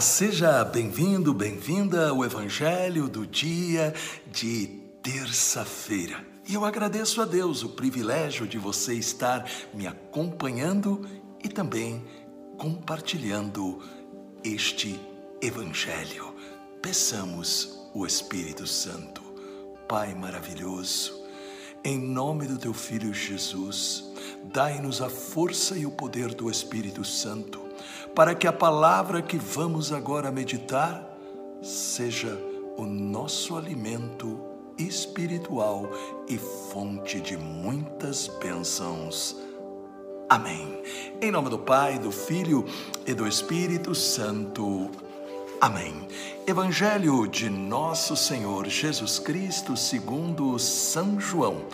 Seja bem-vindo, bem-vinda ao Evangelho do dia de terça-feira. E eu agradeço a Deus o privilégio de você estar me acompanhando e também compartilhando este Evangelho. Peçamos o Espírito Santo, Pai maravilhoso, em nome do teu Filho Jesus, dai-nos a força e o poder do Espírito Santo para que a palavra que vamos agora meditar seja o nosso alimento espiritual e fonte de muitas bênçãos. Amém. Em nome do Pai, do Filho e do Espírito Santo. Amém. Evangelho de Nosso Senhor Jesus Cristo, segundo São João,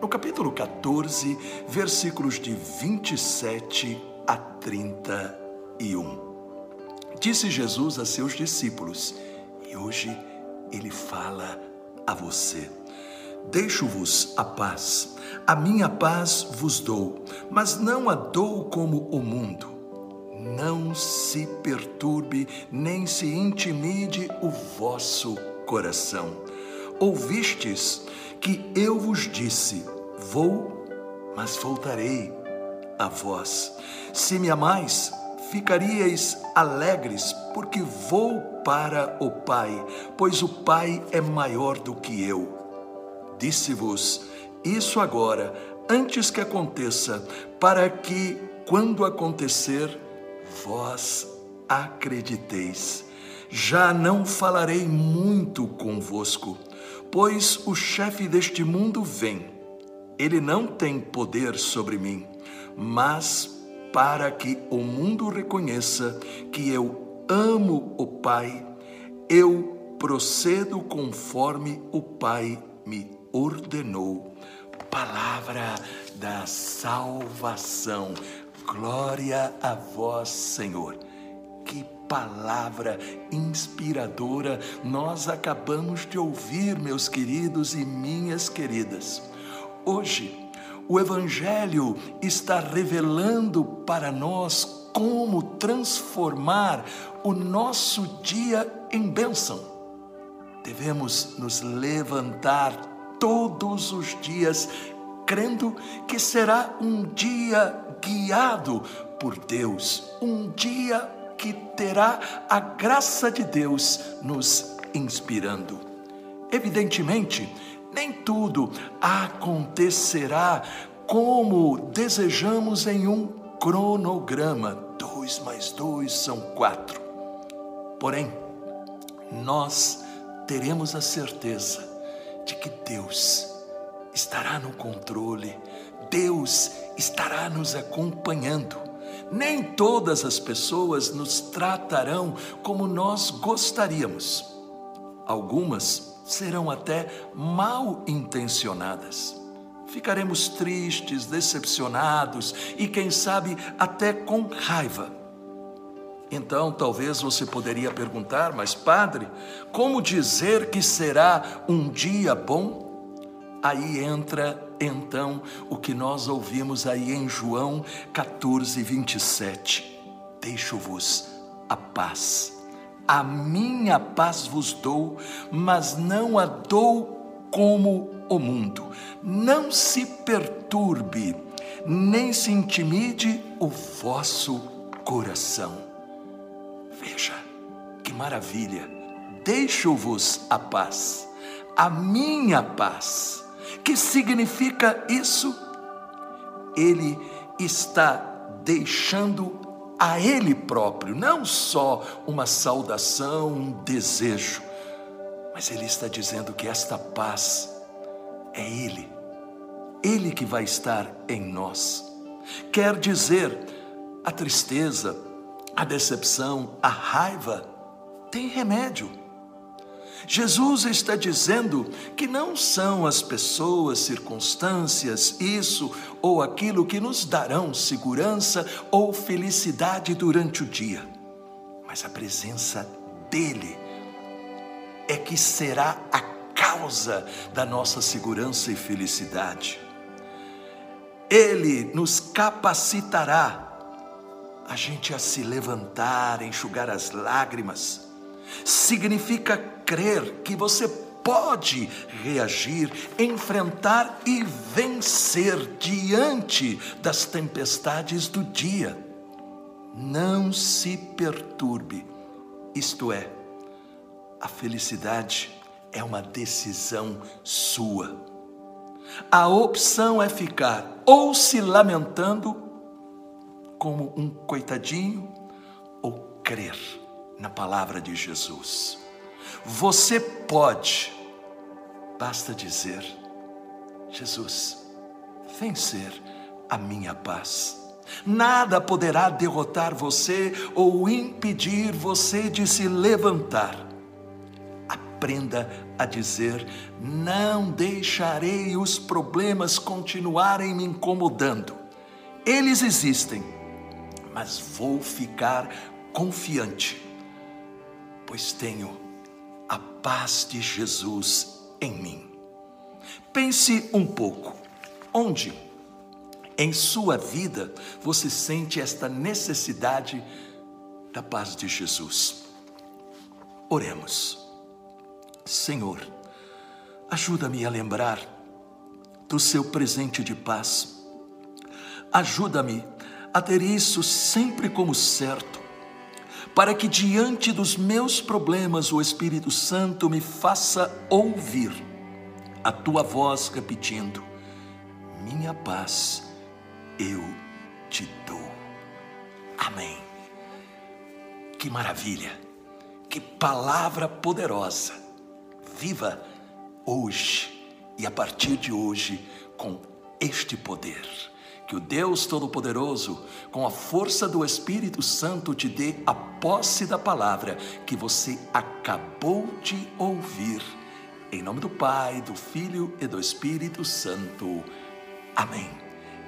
no capítulo 14, versículos de 27 a 30 e um. Disse Jesus a seus discípulos, e hoje ele fala a você: Deixo-vos a paz, a minha paz vos dou, mas não a dou como o mundo. Não se perturbe, nem se intimide o vosso coração. Ouvistes que eu vos disse: Vou, mas voltarei a vós. Se me amais, ficaríeis alegres, porque vou para o Pai, pois o Pai é maior do que eu. Disse-vos isso agora, antes que aconteça, para que, quando acontecer, vós acrediteis. Já não falarei muito convosco, pois o chefe deste mundo vem. Ele não tem poder sobre mim, mas para que o mundo reconheça que eu amo o Pai, eu procedo conforme o Pai me ordenou. Palavra da salvação. Glória a vós, Senhor. Que palavra inspiradora nós acabamos de ouvir, meus queridos e minhas queridas. Hoje, o Evangelho está revelando para nós como transformar o nosso dia em bênção. Devemos nos levantar todos os dias crendo que será um dia guiado por Deus, um dia que terá a graça de Deus nos inspirando. Evidentemente, nem tudo acontecerá como desejamos em um cronograma. Dois mais dois são quatro. Porém, nós teremos a certeza de que Deus estará no controle, Deus estará nos acompanhando. Nem todas as pessoas nos tratarão como nós gostaríamos. Algumas serão até mal intencionadas. Ficaremos tristes, decepcionados e, quem sabe, até com raiva. Então, talvez você poderia perguntar, mas padre, como dizer que será um dia bom? Aí entra então o que nós ouvimos aí em João 14, 27. Deixo-vos a paz a minha paz vos dou, mas não a dou como o mundo. Não se perturbe, nem se intimide o vosso coração. Veja que maravilha! Deixo-vos a paz, a minha paz. Que significa isso? Ele está deixando a Ele próprio, não só uma saudação, um desejo, mas Ele está dizendo que esta paz é Ele, Ele que vai estar em nós. Quer dizer, a tristeza, a decepção, a raiva tem remédio. Jesus está dizendo que não são as pessoas, circunstâncias, isso ou aquilo que nos darão segurança ou felicidade durante o dia, mas a presença dEle é que será a causa da nossa segurança e felicidade. Ele nos capacitará a gente a se levantar, enxugar as lágrimas. Significa crer que você pode reagir, enfrentar e vencer diante das tempestades do dia. Não se perturbe, isto é, a felicidade é uma decisão sua. A opção é ficar ou se lamentando como um coitadinho ou crer na palavra de Jesus. Você pode Basta dizer: Jesus, vem ser a minha paz. Nada poderá derrotar você ou impedir você de se levantar. Aprenda a dizer: não deixarei os problemas continuarem me incomodando. Eles existem, mas vou ficar confiante, pois tenho a paz de Jesus em mim. Pense um pouco. Onde em sua vida você sente esta necessidade da paz de Jesus? Oremos. Senhor, ajuda-me a lembrar do seu presente de paz. Ajuda-me a ter isso sempre como certo, para que diante dos meus problemas o Espírito Santo me faça ouvir a tua voz repetindo: Minha paz eu te dou. Amém. Que maravilha, que palavra poderosa. Viva hoje e a partir de hoje com este poder. Que o Deus Todo-Poderoso, com a força do Espírito Santo, te dê a posse da palavra que você acabou de ouvir. Em nome do Pai, do Filho e do Espírito Santo. Amém.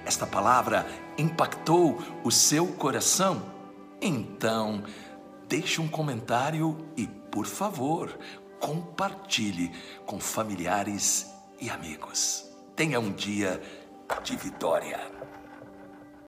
Esta palavra impactou o seu coração? Então, deixe um comentário e, por favor, compartilhe com familiares e amigos. Tenha um dia de vitória.